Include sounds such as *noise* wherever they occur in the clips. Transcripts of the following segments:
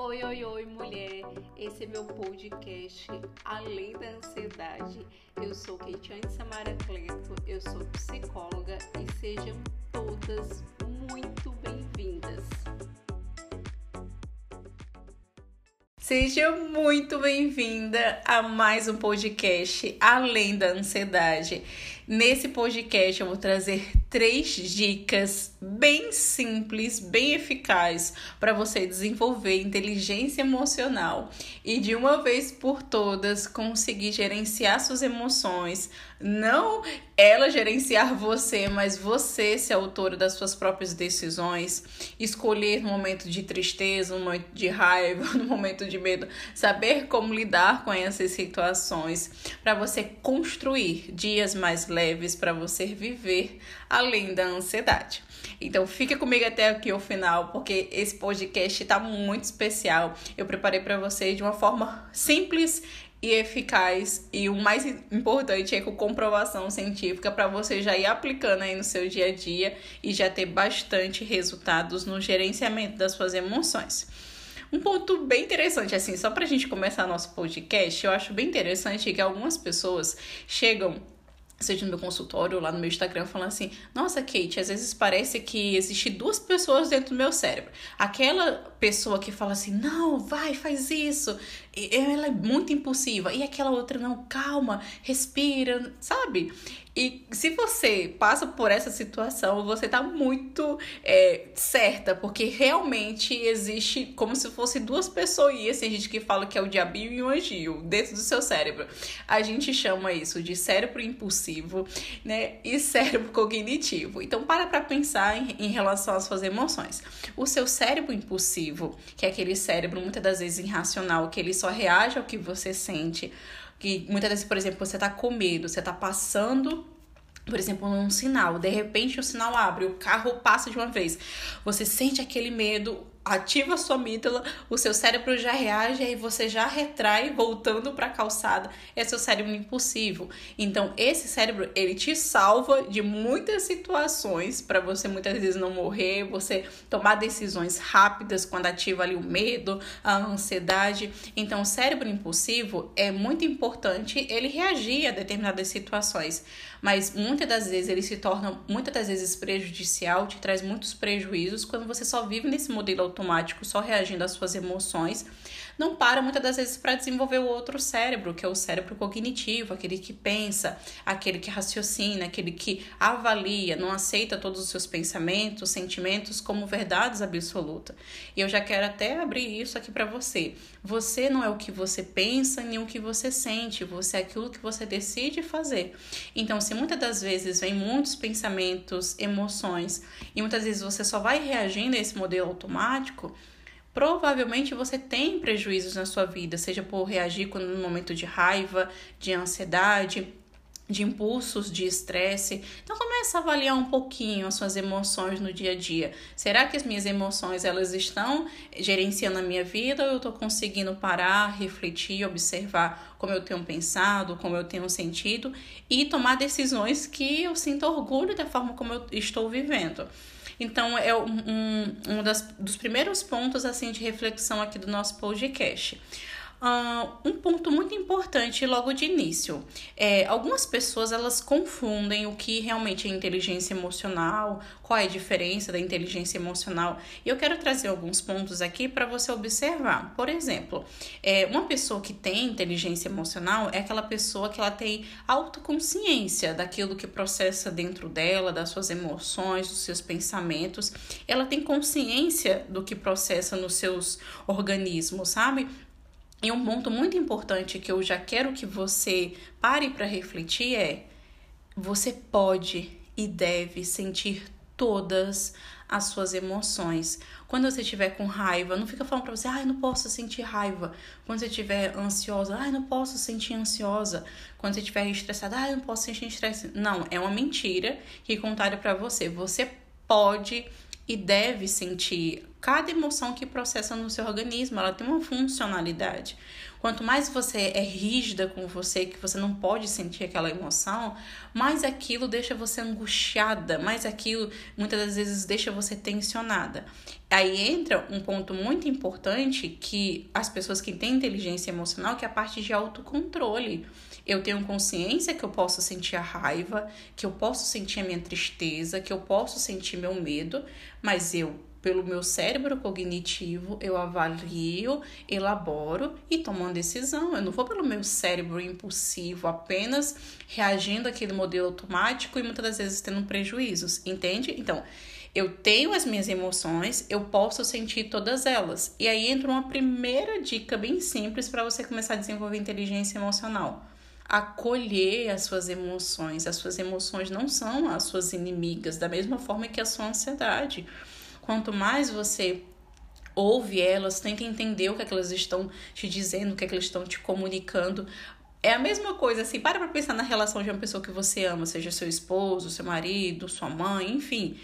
Oi, oi, oi, mulher! Esse é meu podcast Além da Ansiedade. Eu sou Keitiane Samara Cleto, eu sou psicóloga e sejam todas muito bem-vindas. Seja muito bem-vinda a mais um podcast Além da Ansiedade. Nesse podcast eu vou trazer três dicas bem simples, bem eficazes para você desenvolver inteligência emocional e de uma vez por todas conseguir gerenciar suas emoções, não ela gerenciar você, mas você ser autora das suas próprias decisões, escolher no momento de tristeza, no momento de raiva, *laughs* no momento de medo, saber como lidar com essas situações. Para você construir dias mais leves para você viver além da ansiedade. Então fica comigo até aqui o final, porque esse podcast está muito especial. Eu preparei para você de uma forma simples e eficaz e o mais importante é com comprovação científica para você já ir aplicando aí no seu dia a dia e já ter bastante resultados no gerenciamento das suas emoções. Um ponto bem interessante, assim, só para a gente começar nosso podcast, eu acho bem interessante que algumas pessoas chegam seja no meu consultório ou lá no meu Instagram, falando assim: Nossa, Kate, às vezes parece que existe duas pessoas dentro do meu cérebro. Aquela pessoa que fala assim: Não, vai, faz isso. Ela é muito impulsiva. E aquela outra, não, calma, respira, sabe? E se você passa por essa situação, você tá muito é, certa, porque realmente existe como se fosse duas pessoas. Tem gente que fala que é o diabinho e o anjinho dentro do seu cérebro. A gente chama isso de cérebro impulsivo, né? E cérebro cognitivo. Então, para pra pensar em, em relação às suas emoções. O seu cérebro impulsivo, que é aquele cérebro muitas das vezes irracional, que ele só reage ao que você sente que muitas vezes, por exemplo, você tá com medo, você tá passando por exemplo, um sinal, de repente o sinal abre, o carro passa de uma vez. Você sente aquele medo, ativa a sua amígdala, o seu cérebro já reage e você já retrai voltando para a calçada. É seu cérebro impulsivo. Então, esse cérebro, ele te salva de muitas situações para você muitas vezes não morrer, você tomar decisões rápidas quando ativa ali o medo, a ansiedade. Então, o cérebro impulsivo é muito importante ele reagir a determinadas situações, mas muitas das vezes ele se torna muitas das vezes prejudicial, te traz muitos prejuízos quando você só vive nesse modelo automático, só reagindo às suas emoções, não para muitas das vezes para desenvolver o outro cérebro, que é o cérebro cognitivo, aquele que pensa, aquele que raciocina, aquele que avalia, não aceita todos os seus pensamentos, sentimentos como verdades absolutas. E eu já quero até abrir isso aqui para você. Você não é o que você pensa nem o que você sente, você é aquilo que você decide fazer. Então, se muitas das vezes vem muitos pensamentos, emoções, e muitas vezes você só vai reagindo a esse modelo automático, provavelmente você tem prejuízos na sua vida, seja por reagir quando no momento de raiva, de ansiedade, de impulsos de estresse. Então comece a avaliar um pouquinho as suas emoções no dia a dia. Será que as minhas emoções elas estão gerenciando a minha vida ou eu estou conseguindo parar, refletir, observar como eu tenho pensado, como eu tenho sentido e tomar decisões que eu sinto orgulho da forma como eu estou vivendo. Então, é um, um das, dos primeiros pontos assim de reflexão aqui do nosso podcast. Um ponto muito importante logo de início. É, algumas pessoas elas confundem o que realmente é inteligência emocional, qual é a diferença da inteligência emocional. E eu quero trazer alguns pontos aqui para você observar. Por exemplo, é, uma pessoa que tem inteligência emocional é aquela pessoa que ela tem autoconsciência daquilo que processa dentro dela, das suas emoções, dos seus pensamentos. Ela tem consciência do que processa nos seus organismos, sabe? E um ponto muito importante que eu já quero que você pare para refletir é: você pode e deve sentir todas as suas emoções. Quando você estiver com raiva, não fica falando para você, ai, ah, não posso sentir raiva. Quando você estiver ansiosa, ai, ah, não posso sentir ansiosa. Quando você estiver estressada, ai, ah, não posso sentir estresse. Não, é uma mentira que contaram para você. Você pode e deve sentir cada emoção que processa no seu organismo, ela tem uma funcionalidade. Quanto mais você é rígida com você, que você não pode sentir aquela emoção, mais aquilo deixa você angustiada, mais aquilo muitas das vezes deixa você tensionada. Aí entra um ponto muito importante que as pessoas que têm inteligência emocional, que é a parte de autocontrole. Eu tenho consciência que eu posso sentir a raiva, que eu posso sentir a minha tristeza, que eu posso sentir meu medo, mas eu pelo meu cérebro cognitivo, eu avalio, elaboro e tomo uma decisão. Eu não vou pelo meu cérebro impulsivo, apenas reagindo àquele modelo automático e muitas das vezes tendo prejuízos, entende? Então, eu tenho as minhas emoções, eu posso sentir todas elas. E aí entra uma primeira dica bem simples para você começar a desenvolver inteligência emocional. Acolher as suas emoções. As suas emoções não são as suas inimigas, da mesma forma que a sua ansiedade. Quanto mais você ouve elas, tenta entender o que, é que elas estão te dizendo, o que, é que elas estão te comunicando. É a mesma coisa, assim, para pra pensar na relação de uma pessoa que você ama, seja seu esposo, seu marido, sua mãe, enfim.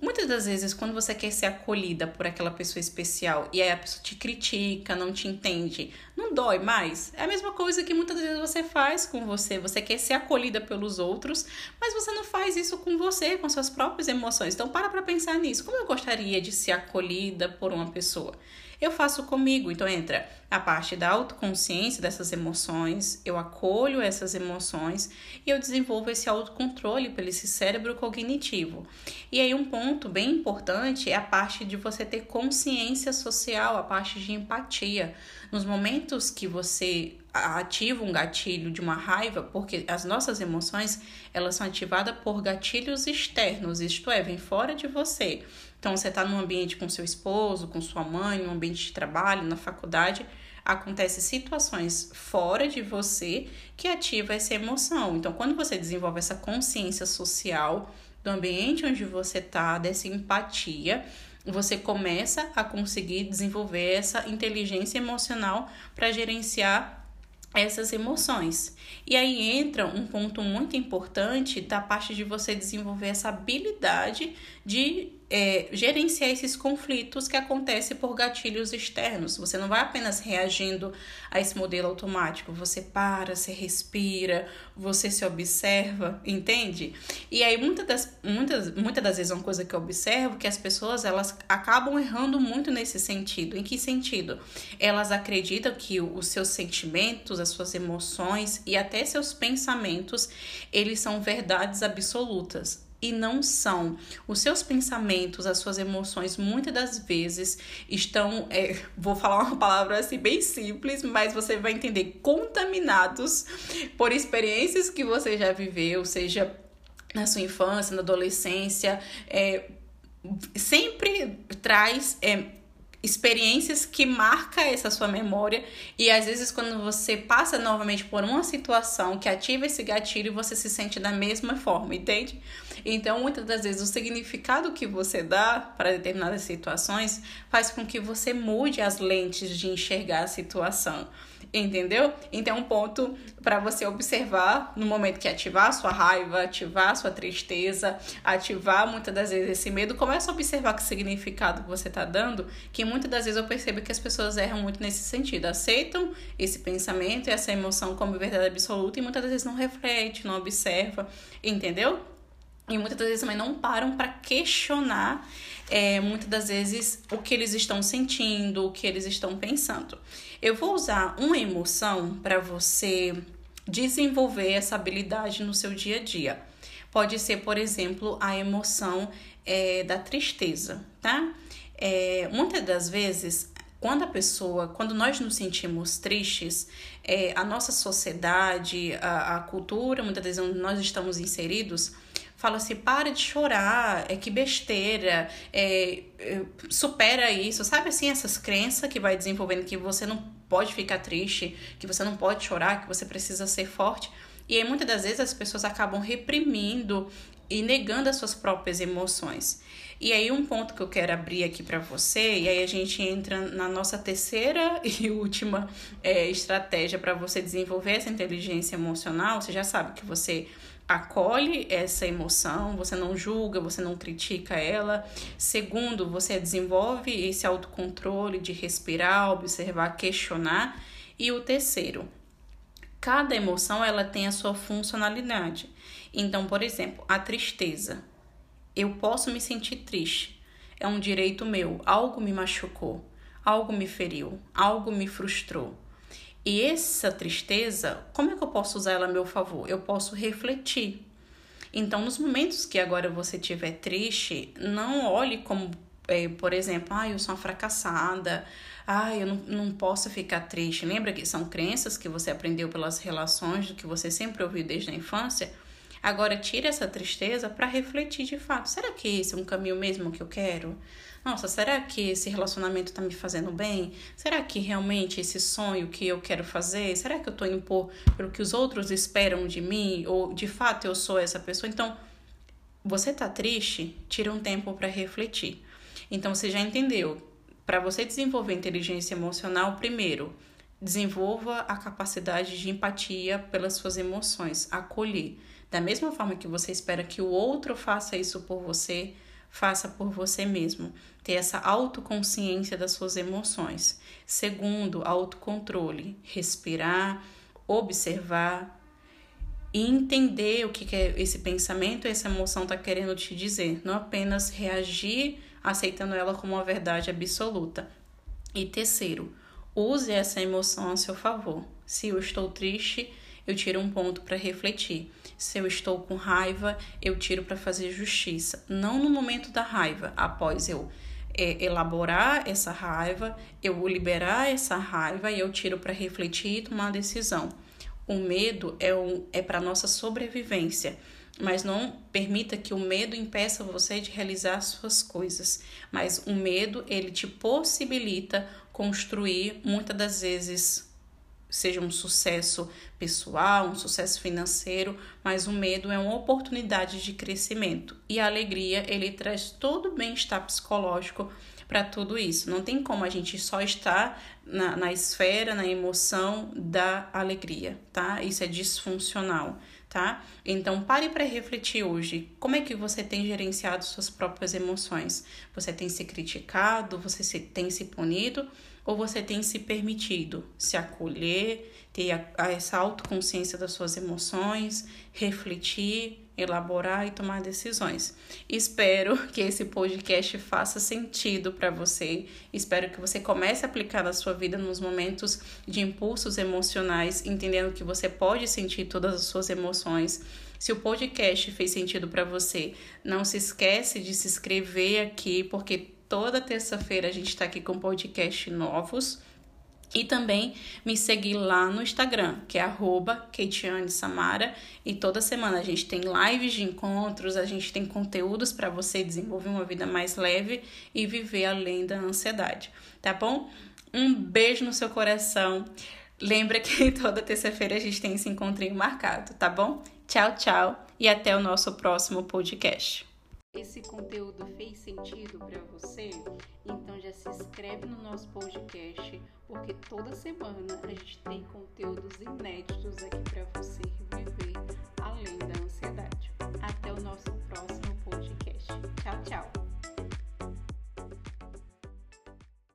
Muitas das vezes, quando você quer ser acolhida por aquela pessoa especial e aí a pessoa te critica, não te entende, não dói mais? É a mesma coisa que muitas vezes você faz com você. Você quer ser acolhida pelos outros, mas você não faz isso com você, com suas próprias emoções. Então, para pra pensar nisso. Como eu gostaria de ser acolhida por uma pessoa? Eu faço comigo. Então entra a parte da autoconsciência dessas emoções, eu acolho essas emoções e eu desenvolvo esse autocontrole pelo esse cérebro cognitivo. E aí um ponto bem importante é a parte de você ter consciência social, a parte de empatia. Nos momentos que você ativa um gatilho de uma raiva, porque as nossas emoções, elas são ativadas por gatilhos externos, isto é, vem fora de você. Então, você está num ambiente com seu esposo, com sua mãe, num ambiente de trabalho, na faculdade, acontecem situações fora de você que ativa essa emoção. Então, quando você desenvolve essa consciência social do ambiente onde você está, dessa empatia, você começa a conseguir desenvolver essa inteligência emocional para gerenciar essas emoções. E aí entra um ponto muito importante da parte de você desenvolver essa habilidade de é, gerenciar esses conflitos que acontecem por gatilhos externos. Você não vai apenas reagindo a esse modelo automático, você para, você respira, você se observa, entende? E aí muitas das, muitas, muitas das vezes uma coisa que eu observo é que as pessoas elas acabam errando muito nesse sentido. Em que sentido? Elas acreditam que os seus sentimentos, as suas emoções e até seus pensamentos, eles são verdades absolutas e não são. Os seus pensamentos, as suas emoções, muitas das vezes estão, é, vou falar uma palavra assim bem simples, mas você vai entender, contaminados por experiências que você já viveu, seja na sua infância, na adolescência, é, sempre traz é, experiências que marca essa sua memória e às vezes quando você passa novamente por uma situação que ativa esse gatilho você se sente da mesma forma, entende? Então, muitas das vezes o significado que você dá para determinadas situações faz com que você mude as lentes de enxergar a situação. Entendeu? Então, é um ponto para você observar no momento que ativar sua raiva, ativar sua tristeza, ativar muitas das vezes esse medo, começa a observar que significado que você está dando, que muitas das vezes eu percebo que as pessoas erram muito nesse sentido, aceitam esse pensamento e essa emoção como verdade absoluta e muitas das vezes não reflete, não observa, entendeu? E muitas das vezes também não param para questionar, é, muitas das vezes, o que eles estão sentindo, o que eles estão pensando. Eu vou usar uma emoção para você desenvolver essa habilidade no seu dia a dia. Pode ser, por exemplo, a emoção é, da tristeza, tá? É, muitas das vezes, quando a pessoa, quando nós nos sentimos tristes, é, a nossa sociedade, a, a cultura, muitas vezes onde nós estamos inseridos, fala assim: para de chorar, é que besteira, é, é, supera isso, sabe assim, essas crenças que vai desenvolvendo que você não pode ficar triste, que você não pode chorar, que você precisa ser forte. E aí muitas das vezes as pessoas acabam reprimindo e negando as suas próprias emoções. E aí um ponto que eu quero abrir aqui para você, e aí a gente entra na nossa terceira *laughs* e última é, estratégia para você desenvolver essa inteligência emocional. Você já sabe que você acolhe essa emoção, você não julga, você não critica ela. Segundo, você desenvolve esse autocontrole de respirar, observar, questionar. E o terceiro, cada emoção ela tem a sua funcionalidade. Então, por exemplo, a tristeza. Eu posso me sentir triste. É um direito meu. Algo me machucou, algo me feriu, algo me frustrou. E essa tristeza, como é que eu posso usar ela a meu favor? Eu posso refletir. Então, nos momentos que agora você estiver triste, não olhe como, é, por exemplo, ah, eu sou uma fracassada, ah, eu não, não posso ficar triste. Lembra que são crenças que você aprendeu pelas relações, que você sempre ouviu desde a infância? Agora, tire essa tristeza para refletir de fato. Será que esse é um caminho mesmo que eu quero? Nossa, será que esse relacionamento está me fazendo bem? Será que realmente esse sonho que eu quero fazer, será que eu estou indo por, pelo que os outros esperam de mim? Ou de fato eu sou essa pessoa? Então, você tá triste? Tira um tempo para refletir. Então, você já entendeu. Para você desenvolver inteligência emocional, primeiro, desenvolva a capacidade de empatia pelas suas emoções, acolher. Da mesma forma que você espera que o outro faça isso por você, faça por você mesmo. Ter essa autoconsciência das suas emoções. Segundo, autocontrole. Respirar, observar e entender o que, é esse pensamento essa emoção está querendo te dizer. Não apenas reagir aceitando ela como uma verdade absoluta. E terceiro, use essa emoção a seu favor. Se eu estou triste, eu tiro um ponto para refletir. Se eu estou com raiva, eu tiro para fazer justiça. Não no momento da raiva, após eu é, elaborar essa raiva, eu liberar essa raiva e eu tiro para refletir e tomar decisão. O medo é, um, é para nossa sobrevivência mas não permita que o medo impeça você de realizar suas coisas. Mas o medo, ele te possibilita construir muitas das vezes seja um sucesso pessoal, um sucesso financeiro, mas o medo é uma oportunidade de crescimento e a alegria ele traz todo o bem-estar psicológico para tudo isso. Não tem como a gente só estar na, na esfera, na emoção da alegria, tá? Isso é disfuncional, tá? Então pare para refletir hoje. Como é que você tem gerenciado suas próprias emoções? Você tem se criticado? Você se, tem se punido? ou você tem se permitido se acolher, ter a, a essa autoconsciência das suas emoções, refletir, elaborar e tomar decisões. Espero que esse podcast faça sentido para você. Espero que você comece a aplicar na sua vida nos momentos de impulsos emocionais, entendendo que você pode sentir todas as suas emoções. Se o podcast fez sentido para você, não se esquece de se inscrever aqui, porque Toda terça-feira a gente está aqui com podcast novos. E também me seguir lá no Instagram, que é arroba Samara. E toda semana a gente tem lives de encontros, a gente tem conteúdos para você desenvolver uma vida mais leve e viver além da ansiedade, tá bom? Um beijo no seu coração. Lembra que *laughs* toda terça-feira a gente tem esse encontrinho marcado, tá bom? Tchau, tchau e até o nosso próximo podcast esse conteúdo fez sentido para você, então já se inscreve no nosso podcast, porque toda semana a gente tem conteúdos inéditos aqui para você viver além da ansiedade. Até o nosso próximo podcast. Tchau, tchau.